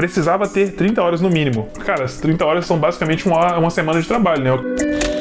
precisava ter 30 horas no mínimo. Cara, as 30 horas são basicamente uma, uma semana de trabalho, né?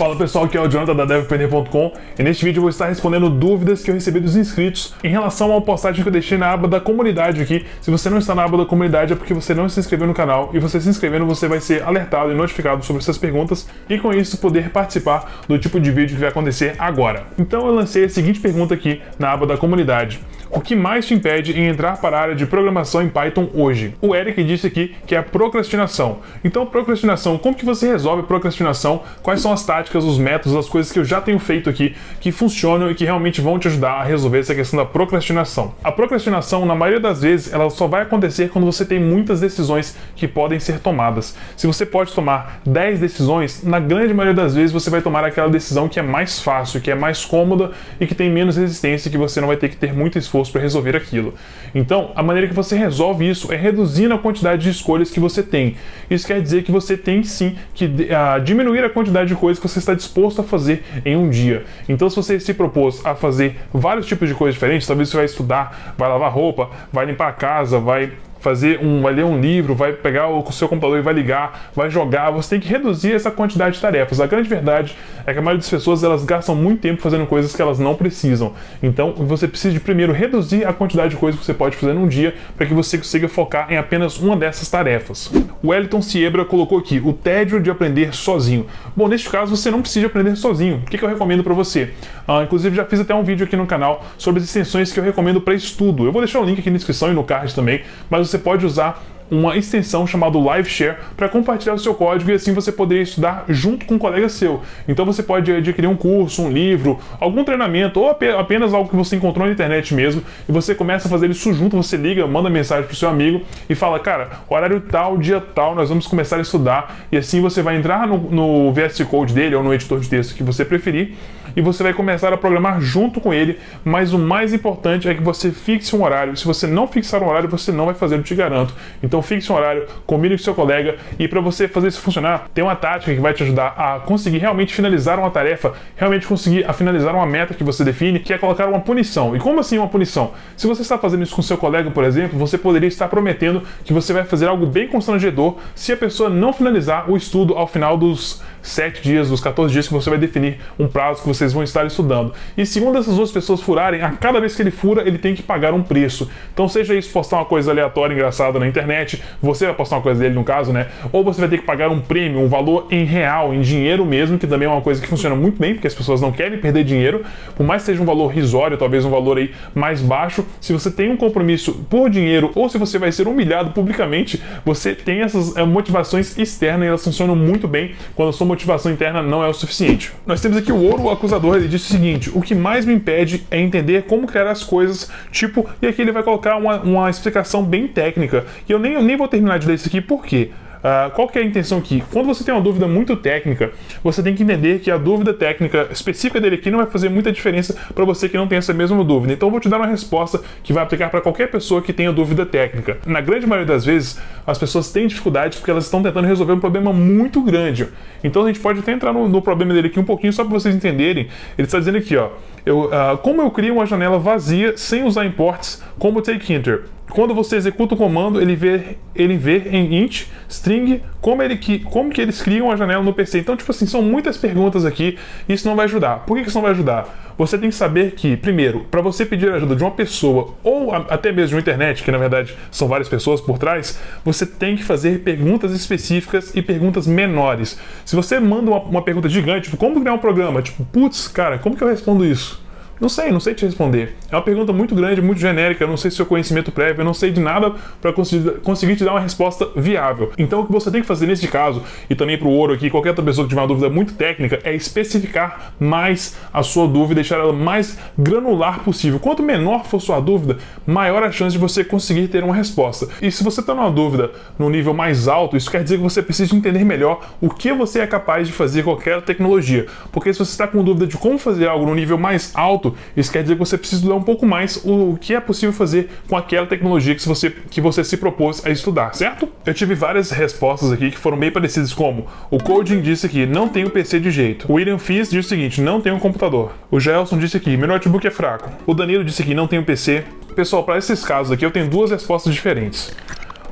Fala pessoal, aqui é o Jonathan da DevPNR.com e neste vídeo eu vou estar respondendo dúvidas que eu recebi dos inscritos em relação a uma postagem que eu deixei na aba da comunidade aqui. Se você não está na aba da comunidade é porque você não se inscreveu no canal e você se inscrevendo você vai ser alertado e notificado sobre essas perguntas e com isso poder participar do tipo de vídeo que vai acontecer agora. Então eu lancei a seguinte pergunta aqui na aba da comunidade. O que mais te impede em entrar para a área de programação em Python hoje? O Eric disse aqui que é a procrastinação. Então, procrastinação, como que você resolve a procrastinação? Quais são as táticas, os métodos, as coisas que eu já tenho feito aqui que funcionam e que realmente vão te ajudar a resolver essa questão da procrastinação? A procrastinação, na maioria das vezes, ela só vai acontecer quando você tem muitas decisões que podem ser tomadas. Se você pode tomar 10 decisões, na grande maioria das vezes você vai tomar aquela decisão que é mais fácil, que é mais cômoda e que tem menos resistência, que você não vai ter que ter muito esforço esforço para resolver aquilo. Então, a maneira que você resolve isso é reduzindo a quantidade de escolhas que você tem. Isso quer dizer que você tem sim que uh, diminuir a quantidade de coisas que você está disposto a fazer em um dia. Então, se você se propôs a fazer vários tipos de coisas diferentes, talvez você vai estudar, vai lavar roupa, vai limpar a casa, vai fazer um, vai ler um livro, vai pegar o seu computador e vai ligar, vai jogar. Você tem que reduzir essa quantidade de tarefas. A grande verdade é que a maioria das pessoas elas gastam muito tempo fazendo coisas que elas não precisam. Então você precisa de primeiro reduzir a quantidade de coisas que você pode fazer num dia para que você consiga focar em apenas uma dessas tarefas. O Wellington Siebra colocou aqui o tédio de aprender sozinho. Bom, neste caso você não precisa aprender sozinho. O que, que eu recomendo para você? Ah, inclusive já fiz até um vídeo aqui no canal sobre as extensões que eu recomendo para estudo. Eu vou deixar o link aqui na descrição e no card também, mas você pode usar uma extensão chamada LiveShare para compartilhar o seu código e assim você poderia estudar junto com um colega seu. Então você pode adquirir um curso, um livro, algum treinamento ou apenas algo que você encontrou na internet mesmo e você começa a fazer isso junto, você liga, manda mensagem pro seu amigo e fala, cara, horário tal, dia tal, nós vamos começar a estudar e assim você vai entrar no, no VS Code dele ou no editor de texto que você preferir e você vai começar a programar junto com ele, mas o mais importante é que você fixe um horário. Se você não fixar um horário, você não vai fazer, eu te garanto. Então fixe um horário, combine com seu colega e para você fazer isso funcionar, tem uma tática que vai te ajudar a conseguir realmente finalizar uma tarefa, realmente conseguir a finalizar uma meta que você define, que é colocar uma punição. E como assim uma punição? Se você está fazendo isso com seu colega, por exemplo, você poderia estar prometendo que você vai fazer algo bem constrangedor se a pessoa não finalizar o estudo ao final dos 7 dias, dos 14 dias que você vai definir um prazo que vocês vão estar estudando. E se uma dessas duas pessoas furarem, a cada vez que ele fura, ele tem que pagar um preço. Então, seja isso postar uma coisa aleatória, engraçada na internet, você vai postar uma coisa dele no caso, né? Ou você vai ter que pagar um prêmio, um valor em real, em dinheiro mesmo, que também é uma coisa que funciona muito bem, porque as pessoas não querem perder dinheiro, por mais que seja um valor risório, talvez um valor aí mais baixo, se você tem um compromisso por dinheiro ou se você vai ser humilhado publicamente, você tem essas é, motivações externas e elas funcionam muito bem quando sua motivação interna não é o suficiente. Nós temos aqui o ouro, o acusador, ele disse o seguinte: o que mais me impede é entender como criar as coisas, tipo, e aqui ele vai colocar uma, uma explicação bem técnica, e eu nem, eu nem vou terminar de ler isso aqui, por quê? Uh, qual que é a intenção aqui? Quando você tem uma dúvida muito técnica, você tem que entender que a dúvida técnica específica dele aqui não vai fazer muita diferença para você que não tem essa mesma dúvida. Então eu vou te dar uma resposta que vai aplicar para qualquer pessoa que tenha dúvida técnica. Na grande maioria das vezes, as pessoas têm dificuldades porque elas estão tentando resolver um problema muito grande. Então a gente pode até entrar no, no problema dele aqui um pouquinho só para vocês entenderem. Ele está dizendo aqui, ó, eu, uh, como eu crio uma janela vazia sem usar imports como take enter quando você executa o comando, ele vê, ele vê em int, string, como, ele, que, como que eles criam a janela no PC. Então, tipo assim, são muitas perguntas aqui e isso não vai ajudar. Por que isso não vai ajudar? Você tem que saber que, primeiro, para você pedir ajuda de uma pessoa ou até mesmo de uma internet, que na verdade são várias pessoas por trás, você tem que fazer perguntas específicas e perguntas menores. Se você manda uma, uma pergunta gigante, tipo, como criar um programa? Tipo, putz, cara, como que eu respondo isso? Não sei, não sei te responder. É uma pergunta muito grande, muito genérica, eu não sei se seu conhecimento prévio, eu não sei de nada para conseguir te dar uma resposta viável. Então o que você tem que fazer nesse caso, e também para o ouro aqui, qualquer outra pessoa que tiver uma dúvida muito técnica, é especificar mais a sua dúvida, deixar ela mais granular possível. Quanto menor for sua dúvida, maior a chance de você conseguir ter uma resposta. E se você está numa dúvida no nível mais alto, isso quer dizer que você precisa entender melhor o que você é capaz de fazer com qualquer tecnologia. Porque se você está com dúvida de como fazer algo no nível mais alto, isso quer dizer que você precisa estudar um pouco mais o que é possível fazer com aquela tecnologia que você, que você se propôs a estudar, certo? Eu tive várias respostas aqui que foram bem parecidas como o Coding disse aqui, não tem o PC de jeito. O William Fiz disse o seguinte, não tem um computador. O Gelson disse aqui, meu notebook é fraco. O Danilo disse aqui, não tem um PC. Pessoal, para esses casos aqui eu tenho duas respostas diferentes.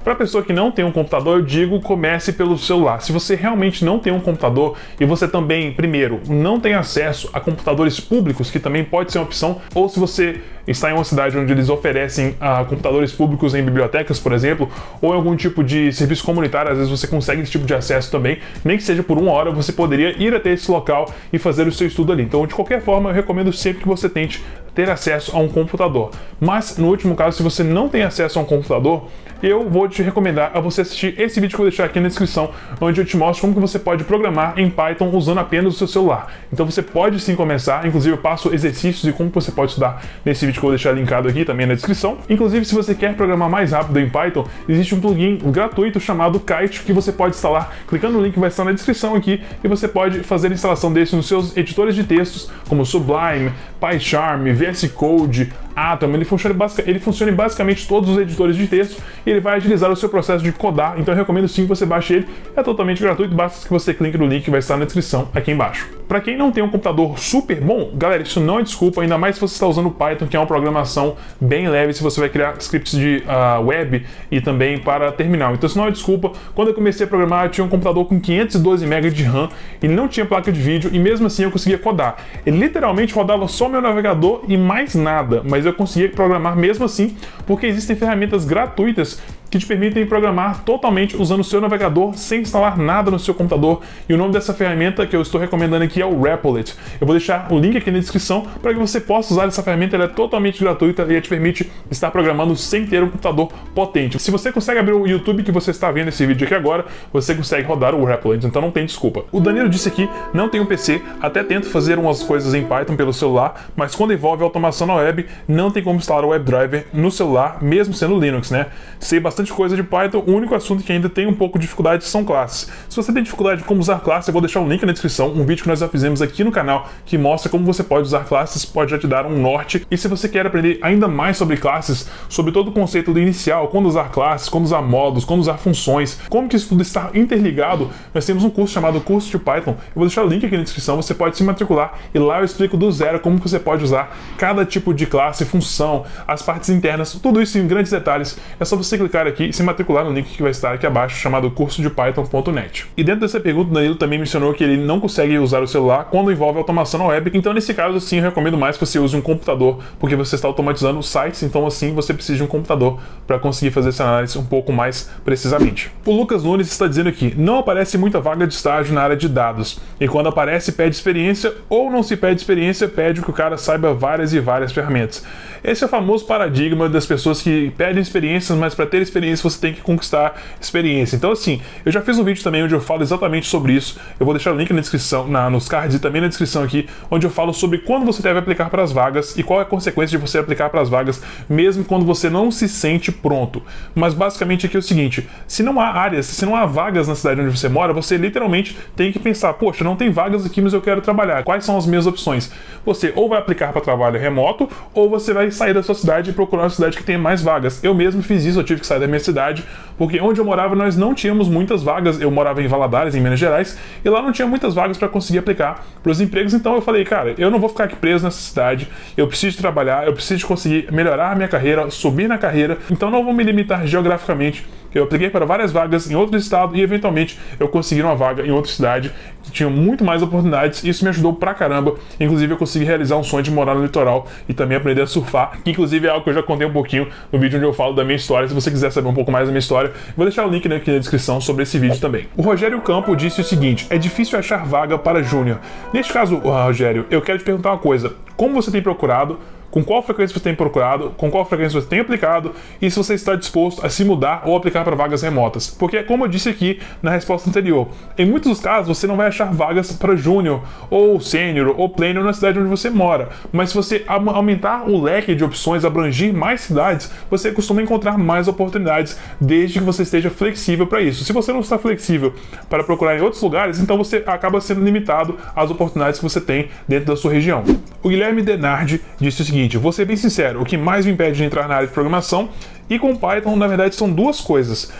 Para pessoa que não tem um computador, eu digo comece pelo celular. Se você realmente não tem um computador e você também, primeiro, não tem acesso a computadores públicos, que também pode ser uma opção, ou se você está em uma cidade onde eles oferecem uh, computadores públicos em bibliotecas, por exemplo, ou em algum tipo de serviço comunitário, às vezes você consegue esse tipo de acesso também, nem que seja por uma hora, você poderia ir até esse local e fazer o seu estudo ali. Então, de qualquer forma, eu recomendo sempre que você tente ter acesso a um computador. Mas, no último caso, se você não tem acesso a um computador, eu vou te recomendar a você assistir esse vídeo que eu vou deixar aqui na descrição, onde eu te mostro como que você pode programar em Python usando apenas o seu celular. Então você pode sim começar, inclusive eu passo exercícios e como você pode estudar nesse vídeo que eu vou deixar linkado aqui também na descrição. Inclusive, se você quer programar mais rápido em Python, existe um plugin gratuito chamado Kite que você pode instalar clicando no link que vai estar na descrição aqui e você pode fazer a instalação desse nos seus editores de textos como Sublime, PyCharm, VS Code, Atom, ele funciona, ele funciona em basicamente todos os editores de texto e ele vai agilizar o seu processo de codar. Então eu recomendo sim que você baixe ele, é totalmente gratuito, basta que você clique no link que vai estar na descrição aqui embaixo. Para quem não tem um computador super bom, galera, isso não é desculpa, ainda mais se você está usando Python, que é uma programação bem leve, se você vai criar scripts de uh, web e também para terminal. Então isso não é desculpa. Quando eu comecei a programar, eu tinha um computador com 512 MB de RAM e não tinha placa de vídeo e mesmo assim eu conseguia codar. Ele literalmente rodava só meu navegador e mais nada, mas eu conseguia programar mesmo assim, porque existem ferramentas gratuitas que te permitem programar totalmente usando o seu navegador sem instalar nada no seu computador. E o nome dessa ferramenta que eu estou recomendando aqui é o Replit. Eu vou deixar o link aqui na descrição para que você possa usar essa ferramenta, ela é totalmente gratuita e te permite estar programando sem ter um computador potente. Se você consegue abrir o YouTube que você está vendo esse vídeo aqui agora, você consegue rodar o Replit, então não tem desculpa. O Danilo disse aqui, não tem um PC, até tento fazer umas coisas em Python pelo celular, mas quando envolve automação na web, não tem como instalar o WebDriver no celular, mesmo sendo Linux, né? Sei bastante bastante coisa de Python, o único assunto que ainda tem um pouco de dificuldade são classes. Se você tem dificuldade de como usar classes, eu vou deixar um link na descrição, um vídeo que nós já fizemos aqui no canal que mostra como você pode usar classes, pode já te dar um norte. E se você quer aprender ainda mais sobre classes, sobre todo o conceito do inicial, quando usar classes, quando usar modos, quando usar funções, como que isso tudo está interligado, nós temos um curso chamado Curso de Python. Eu vou deixar o link aqui na descrição, você pode se matricular e lá eu explico do zero como você pode usar cada tipo de classe, função, as partes internas, tudo isso em grandes detalhes. É só você clicar aqui e se matricular no link que vai estar aqui abaixo, chamado curso de Python.net. E dentro dessa pergunta, o Danilo também mencionou que ele não consegue usar o celular quando envolve automação na web, então nesse caso, sim, eu recomendo mais que você use um computador, porque você está automatizando sites, então assim você precisa de um computador para conseguir fazer essa análise um pouco mais precisamente. O Lucas Nunes está dizendo aqui: não aparece muita vaga de estágio na área de dados, e quando aparece, pede experiência, ou não se pede experiência, pede que o cara saiba várias e várias ferramentas. Esse é o famoso paradigma das pessoas que pedem experiências, mas para ter experiência você tem que conquistar experiência. Então, assim, eu já fiz um vídeo também onde eu falo exatamente sobre isso. Eu vou deixar o link na descrição, na, nos cards e também na descrição aqui, onde eu falo sobre quando você deve aplicar para as vagas e qual é a consequência de você aplicar para as vagas, mesmo quando você não se sente pronto. Mas basicamente aqui é o seguinte: se não há áreas, se não há vagas na cidade onde você mora, você literalmente tem que pensar, poxa, não tem vagas aqui, mas eu quero trabalhar. Quais são as minhas opções? Você ou vai aplicar para trabalho remoto, ou você vai sair da sua cidade e procurar uma cidade que tenha mais vagas. Eu mesmo fiz isso, eu tive que sair da minha cidade, porque onde eu morava nós não tínhamos muitas vagas. Eu morava em Valadares, em Minas Gerais, e lá não tinha muitas vagas para conseguir aplicar para os empregos. Então eu falei, cara, eu não vou ficar aqui preso nessa cidade. Eu preciso trabalhar, eu preciso conseguir melhorar a minha carreira, subir na carreira. Então não vou me limitar geograficamente eu apliquei para várias vagas em outro estado e eventualmente eu consegui uma vaga em outra cidade que tinha muito mais oportunidades. Isso me ajudou pra caramba. Inclusive, eu consegui realizar um sonho de morar no litoral e também aprender a surfar, que inclusive é algo que eu já contei um pouquinho no vídeo onde eu falo da minha história. Se você quiser saber um pouco mais da minha história, vou deixar o link aqui na descrição sobre esse vídeo também. O Rogério Campo disse o seguinte: é difícil achar vaga para júnior. Neste caso, Rogério, eu quero te perguntar uma coisa: como você tem procurado? Com qual frequência você tem procurado, com qual frequência você tem aplicado e se você está disposto a se mudar ou aplicar para vagas remotas. Porque, como eu disse aqui na resposta anterior, em muitos dos casos você não vai achar vagas para júnior ou sênior ou pleno na cidade onde você mora, mas se você aumentar o leque de opções, abrangir mais cidades, você costuma encontrar mais oportunidades desde que você esteja flexível para isso. Se você não está flexível para procurar em outros lugares, então você acaba sendo limitado às oportunidades que você tem dentro da sua região. O Guilherme Denardi disse o seguinte: vou ser bem sincero, o que mais me impede de entrar na área de programação e com Python, na verdade, são duas coisas.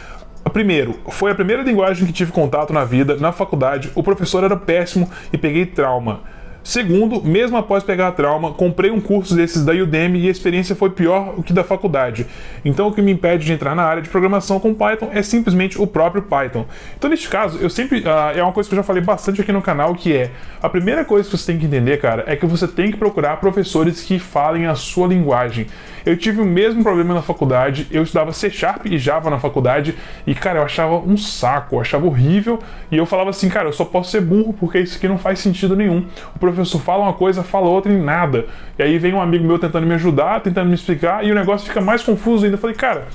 Primeiro, foi a primeira linguagem que tive contato na vida, na faculdade. O professor era péssimo e peguei trauma. Segundo, mesmo após pegar trauma, comprei um curso desses da Udemy e a experiência foi pior do que da faculdade. Então o que me impede de entrar na área de programação com Python é simplesmente o próprio Python. Então neste caso, eu sempre uh, é uma coisa que eu já falei bastante aqui no canal que é a primeira coisa que você tem que entender, cara, é que você tem que procurar professores que falem a sua linguagem. Eu tive o mesmo problema na faculdade, eu estudava C Sharp e Java na faculdade e cara, eu achava um saco, eu achava horrível e eu falava assim, cara, eu só posso ser burro porque isso aqui não faz sentido nenhum. O professor fala uma coisa, fala outra e nada. E aí vem um amigo meu tentando me ajudar, tentando me explicar, e o negócio fica mais confuso ainda. Eu falei, cara,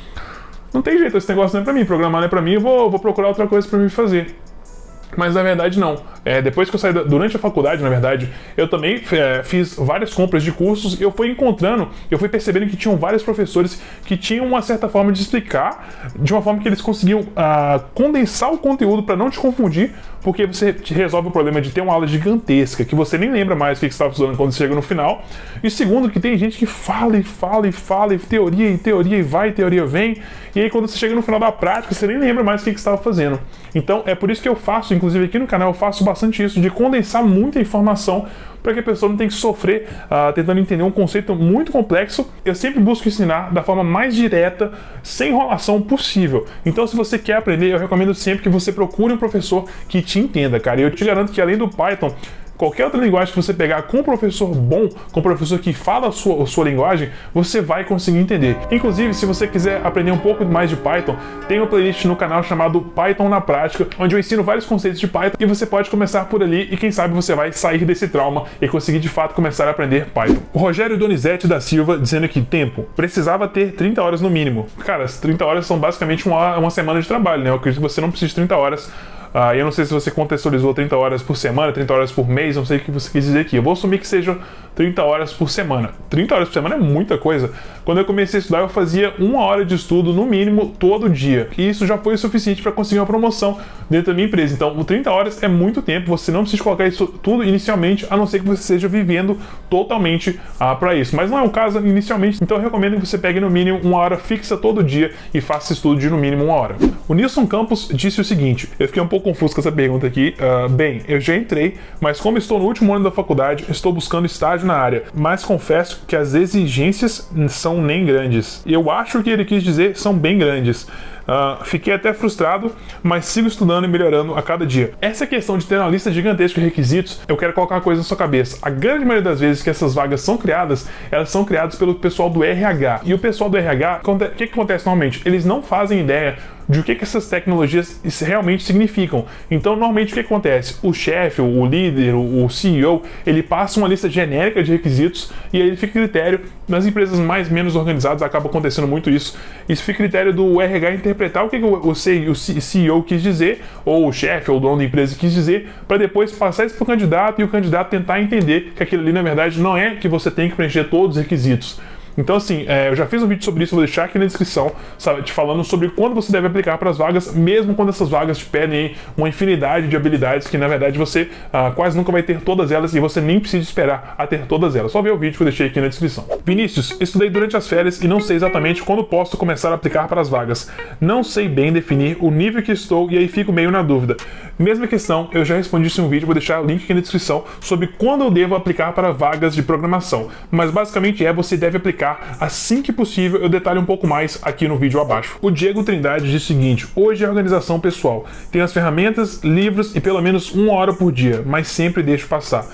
não tem jeito, esse negócio não é pra mim, programar não é pra mim, eu vou, vou procurar outra coisa para me fazer. Mas na verdade não. É, depois que eu saí da, durante a faculdade, na verdade, eu também é, fiz várias compras de cursos e eu fui encontrando, eu fui percebendo que tinham vários professores que tinham uma certa forma de explicar, de uma forma que eles conseguiam ah, condensar o conteúdo para não te confundir, porque você resolve o problema de ter uma aula gigantesca que você nem lembra mais o que você estava estudando quando chega no final. E segundo, que tem gente que fala e fala e fala, e teoria e teoria e vai, e teoria vem, e aí quando você chega no final da prática, você nem lembra mais o que você estava fazendo. Então é por isso que eu faço, inclusive aqui no canal, eu faço bastante isso, de condensar muita informação para que a pessoa não tenha que sofrer uh, tentando entender um conceito muito complexo. Eu sempre busco ensinar da forma mais direta, sem enrolação possível. Então, se você quer aprender, eu recomendo sempre que você procure um professor que te entenda, cara. E eu te garanto que além do Python, qualquer outra linguagem que você pegar com um professor bom, com um professor que fala a sua, a sua linguagem, você vai conseguir entender. Inclusive, se você quiser aprender um pouco mais de Python, tem uma playlist no canal chamado Python na Prática, onde eu ensino vários conceitos de Python e você pode começar por ali e quem sabe você vai sair desse trauma e conseguir de fato começar a aprender Python. O Rogério Donizete da Silva dizendo que tempo precisava ter 30 horas no mínimo. Cara, as 30 horas são basicamente uma, uma semana de trabalho, né? Eu acredito que você não precisa de 30 horas ah, eu não sei se você contextualizou 30 horas por semana, 30 horas por mês, não sei o que você quis dizer aqui. Eu vou assumir que seja 30 horas por semana. 30 horas por semana é muita coisa. Quando eu comecei a estudar, eu fazia uma hora de estudo no mínimo todo dia. E isso já foi o suficiente para conseguir uma promoção dentro da minha empresa. Então, o 30 horas é muito tempo. Você não precisa colocar isso tudo inicialmente, a não ser que você esteja vivendo totalmente ah, para isso. Mas não é o caso inicialmente. Então, eu recomendo que você pegue no mínimo uma hora fixa todo dia e faça estudo de no mínimo uma hora. O Nilson Campos disse o seguinte: eu fiquei um pouco confuso com essa pergunta aqui. Uh, bem, eu já entrei, mas como estou no último ano da faculdade, estou buscando estágio na área. Mas confesso que as exigências são nem grandes. Eu acho que ele quis dizer são bem grandes. Uh, fiquei até frustrado, mas sigo estudando e melhorando a cada dia. Essa questão de ter uma lista gigantesca de requisitos, eu quero colocar uma coisa na sua cabeça. A grande maioria das vezes que essas vagas são criadas, elas são criadas pelo pessoal do RH. E o pessoal do RH, o que, que acontece normalmente? Eles não fazem ideia de o que, que essas tecnologias realmente significam. Então, normalmente, o que acontece? O chefe, o líder, o CEO, ele passa uma lista genérica de requisitos e aí ele fica critério. Nas empresas mais menos organizadas acaba acontecendo muito isso. Isso fica critério do RH interpretar o que, o CEO quis dizer, ou o chefe, ou o dono da empresa quis dizer, para depois passar isso para o candidato e o candidato tentar entender que aquilo ali, na verdade, não é que você tem que preencher todos os requisitos então, assim, é, eu já fiz um vídeo sobre isso, vou deixar aqui na descrição, sabe, te falando sobre quando você deve aplicar para as vagas, mesmo quando essas vagas te pedem uma infinidade de habilidades que, na verdade, você ah, quase nunca vai ter todas elas e você nem precisa esperar a ter todas elas. Só ver o vídeo que eu deixei aqui na descrição. Vinícius, estudei durante as férias e não sei exatamente quando posso começar a aplicar para as vagas. Não sei bem definir o nível que estou e aí fico meio na dúvida. Mesma questão, eu já respondi isso em um vídeo, vou deixar o link aqui na descrição sobre quando eu devo aplicar para vagas de programação. Mas basicamente é você deve aplicar assim que possível, eu detalho um pouco mais aqui no vídeo abaixo. O Diego Trindade diz o seguinte: hoje é organização pessoal. Tenho as ferramentas, livros e pelo menos uma hora por dia, mas sempre deixo passar.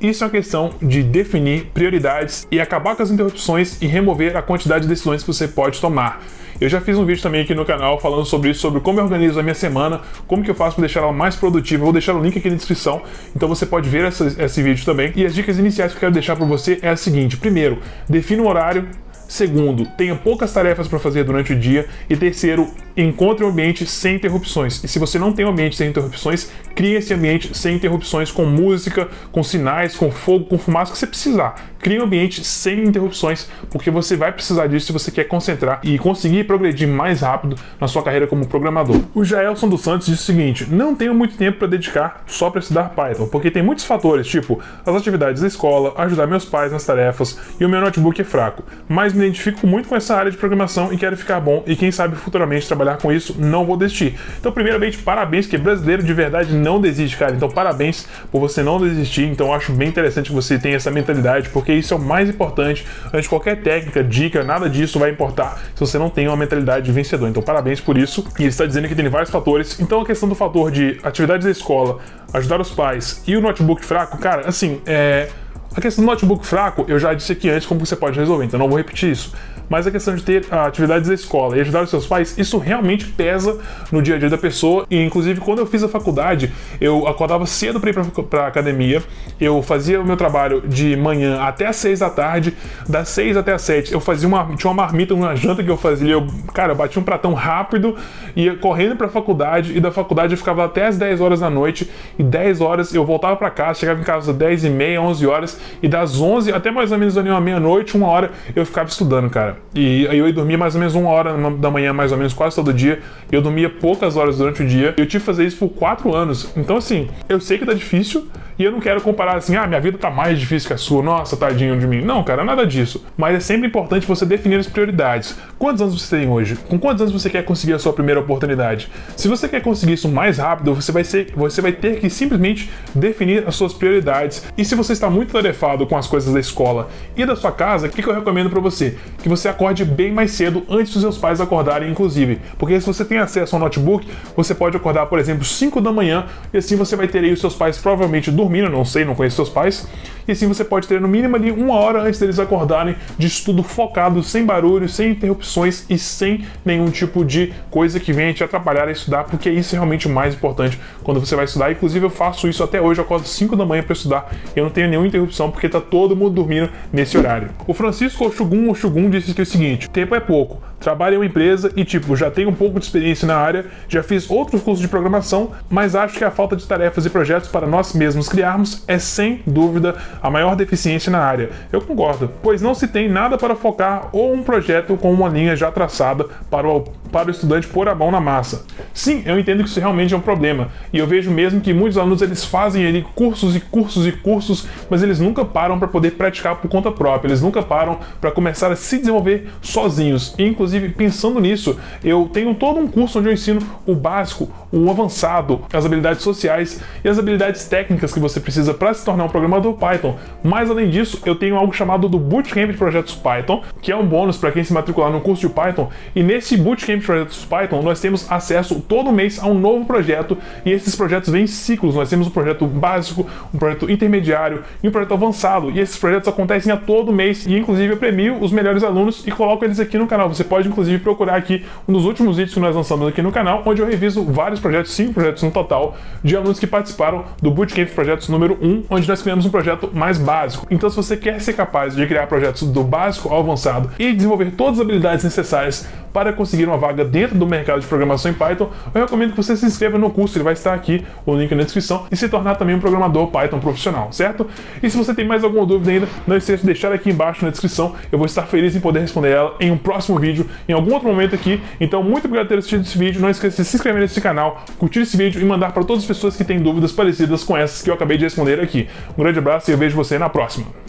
Isso é uma questão de definir prioridades e acabar com as interrupções e remover a quantidade de decisões que você pode tomar. Eu já fiz um vídeo também aqui no canal falando sobre isso, sobre como eu organizo a minha semana, como que eu faço para deixar ela mais produtiva. Eu vou deixar o link aqui na descrição, então você pode ver essa, esse vídeo também. E as dicas iniciais que eu quero deixar para você é a seguinte: primeiro, defina um horário Segundo, tenha poucas tarefas para fazer durante o dia. E terceiro, encontre um ambiente sem interrupções. E se você não tem um ambiente sem interrupções, crie esse ambiente sem interrupções, com música, com sinais, com fogo, com fumaça que você precisar. Crie um ambiente sem interrupções, porque você vai precisar disso se você quer concentrar e conseguir progredir mais rápido na sua carreira como programador. O Jaelson dos Santos diz o seguinte: não tenho muito tempo para dedicar só para estudar Python, porque tem muitos fatores, tipo as atividades da escola, ajudar meus pais nas tarefas e o meu notebook é fraco. Mas me identifico muito com essa área de programação e quero ficar bom e quem sabe futuramente trabalhar com isso, não vou desistir. Então, primeiramente, parabéns, que brasileiro de verdade não desiste, cara. Então, parabéns por você não desistir. Então, acho bem interessante que você tenha essa mentalidade, porque isso é o mais importante. Antes de qualquer técnica, dica, nada disso vai importar se você não tem uma mentalidade de vencedor. Então, parabéns por isso. E ele está dizendo que tem vários fatores. Então, a questão do fator de atividades da escola, ajudar os pais e o notebook fraco, cara, assim, é. A questão do notebook fraco, eu já disse aqui antes como você pode resolver, então não vou repetir isso mas a questão de ter atividades da escola e ajudar os seus pais, isso realmente pesa no dia a dia da pessoa. E inclusive quando eu fiz a faculdade, eu acordava cedo para ir para academia, eu fazia o meu trabalho de manhã até as 6 da tarde, das 6 até as 7 eu fazia uma tinha uma marmita, uma janta que eu fazia, eu, cara, eu batia um pratão rápido, ia correndo para a faculdade e da faculdade eu ficava até as 10 horas da noite. E 10 horas eu voltava para casa, chegava em casa às 10 e meia, 11 horas. E das 11 até mais ou menos ali uma meia-noite, uma hora eu ficava estudando, cara. E aí eu dormia mais ou menos uma hora da manhã, mais ou menos quase todo dia. Eu dormia poucas horas durante o dia. Eu tive que fazer isso por quatro anos. Então, assim, eu sei que tá difícil, e eu não quero comparar assim, ah, minha vida tá mais difícil que a sua, nossa, tadinho de mim. Não, cara, nada disso. Mas é sempre importante você definir as prioridades. Quantos anos você tem hoje? Com quantos anos você quer conseguir a sua primeira oportunidade? Se você quer conseguir isso mais rápido, você vai, ser, você vai ter que simplesmente definir as suas prioridades. E se você está muito tarefado com as coisas da escola e da sua casa, o que, que eu recomendo para você? Que você acorde bem mais cedo antes dos seus pais acordarem, inclusive. Porque se você tem acesso ao notebook, você pode acordar, por exemplo, 5 da manhã e assim você vai ter aí os seus pais provavelmente dormindo dormindo, não sei, não conheço seus pais. E assim você pode ter no mínimo ali uma hora antes deles acordarem de estudo focado, sem barulho, sem interrupções e sem nenhum tipo de coisa que venha te atrapalhar a estudar, porque isso é realmente o mais importante quando você vai estudar. Inclusive eu faço isso até hoje, eu acordo 5 da manhã para estudar e eu não tenho nenhuma interrupção porque tá todo mundo dormindo nesse horário. O Francisco Oxugun Oxugun disse que é o seguinte: tempo é pouco trabalho em uma empresa e, tipo, já tenho um pouco de experiência na área, já fiz outros cursos de programação, mas acho que a falta de tarefas e projetos para nós mesmos criarmos é, sem dúvida, a maior deficiência na área. Eu concordo, pois não se tem nada para focar ou um projeto com uma linha já traçada para o, para o estudante pôr a mão na massa. Sim, eu entendo que isso realmente é um problema, e eu vejo mesmo que muitos alunos eles fazem ali cursos e cursos e cursos, mas eles nunca param para poder praticar por conta própria, eles nunca param para começar a se desenvolver sozinhos, inclusive Inclusive, pensando nisso, eu tenho todo um curso onde eu ensino o básico, o avançado, as habilidades sociais e as habilidades técnicas que você precisa para se tornar um programador Python. Mas além disso, eu tenho algo chamado do Bootcamp de Projetos Python, que é um bônus para quem se matricular no curso de Python. E nesse Bootcamp de Projetos Python, nós temos acesso todo mês a um novo projeto e esses projetos vêm em ciclos. Nós temos um projeto básico, um projeto intermediário e um projeto avançado. E esses projetos acontecem a todo mês e inclusive eu premio os melhores alunos e coloco eles aqui no canal. Você pode inclusive procurar aqui um dos últimos vídeos que nós lançamos aqui no canal, onde eu reviso vários projetos, cinco projetos no total, de alunos que participaram do Bootcamp Projetos número 1, onde nós criamos um projeto mais básico. Então, se você quer ser capaz de criar projetos do básico ao avançado e desenvolver todas as habilidades necessárias para conseguir uma vaga dentro do mercado de programação em Python, eu recomendo que você se inscreva no curso, ele vai estar aqui, o link na descrição, e se tornar também um programador Python profissional, certo? E se você tem mais alguma dúvida ainda, não esqueça de deixar aqui embaixo na descrição, eu vou estar feliz em poder responder ela em um próximo vídeo, em algum outro momento aqui. Então, muito obrigado por ter assistido esse vídeo, não esqueça de se inscrever nesse canal, curtir esse vídeo e mandar para todas as pessoas que têm dúvidas parecidas com essas que eu acabei de responder aqui. Um grande abraço e eu vejo você na próxima.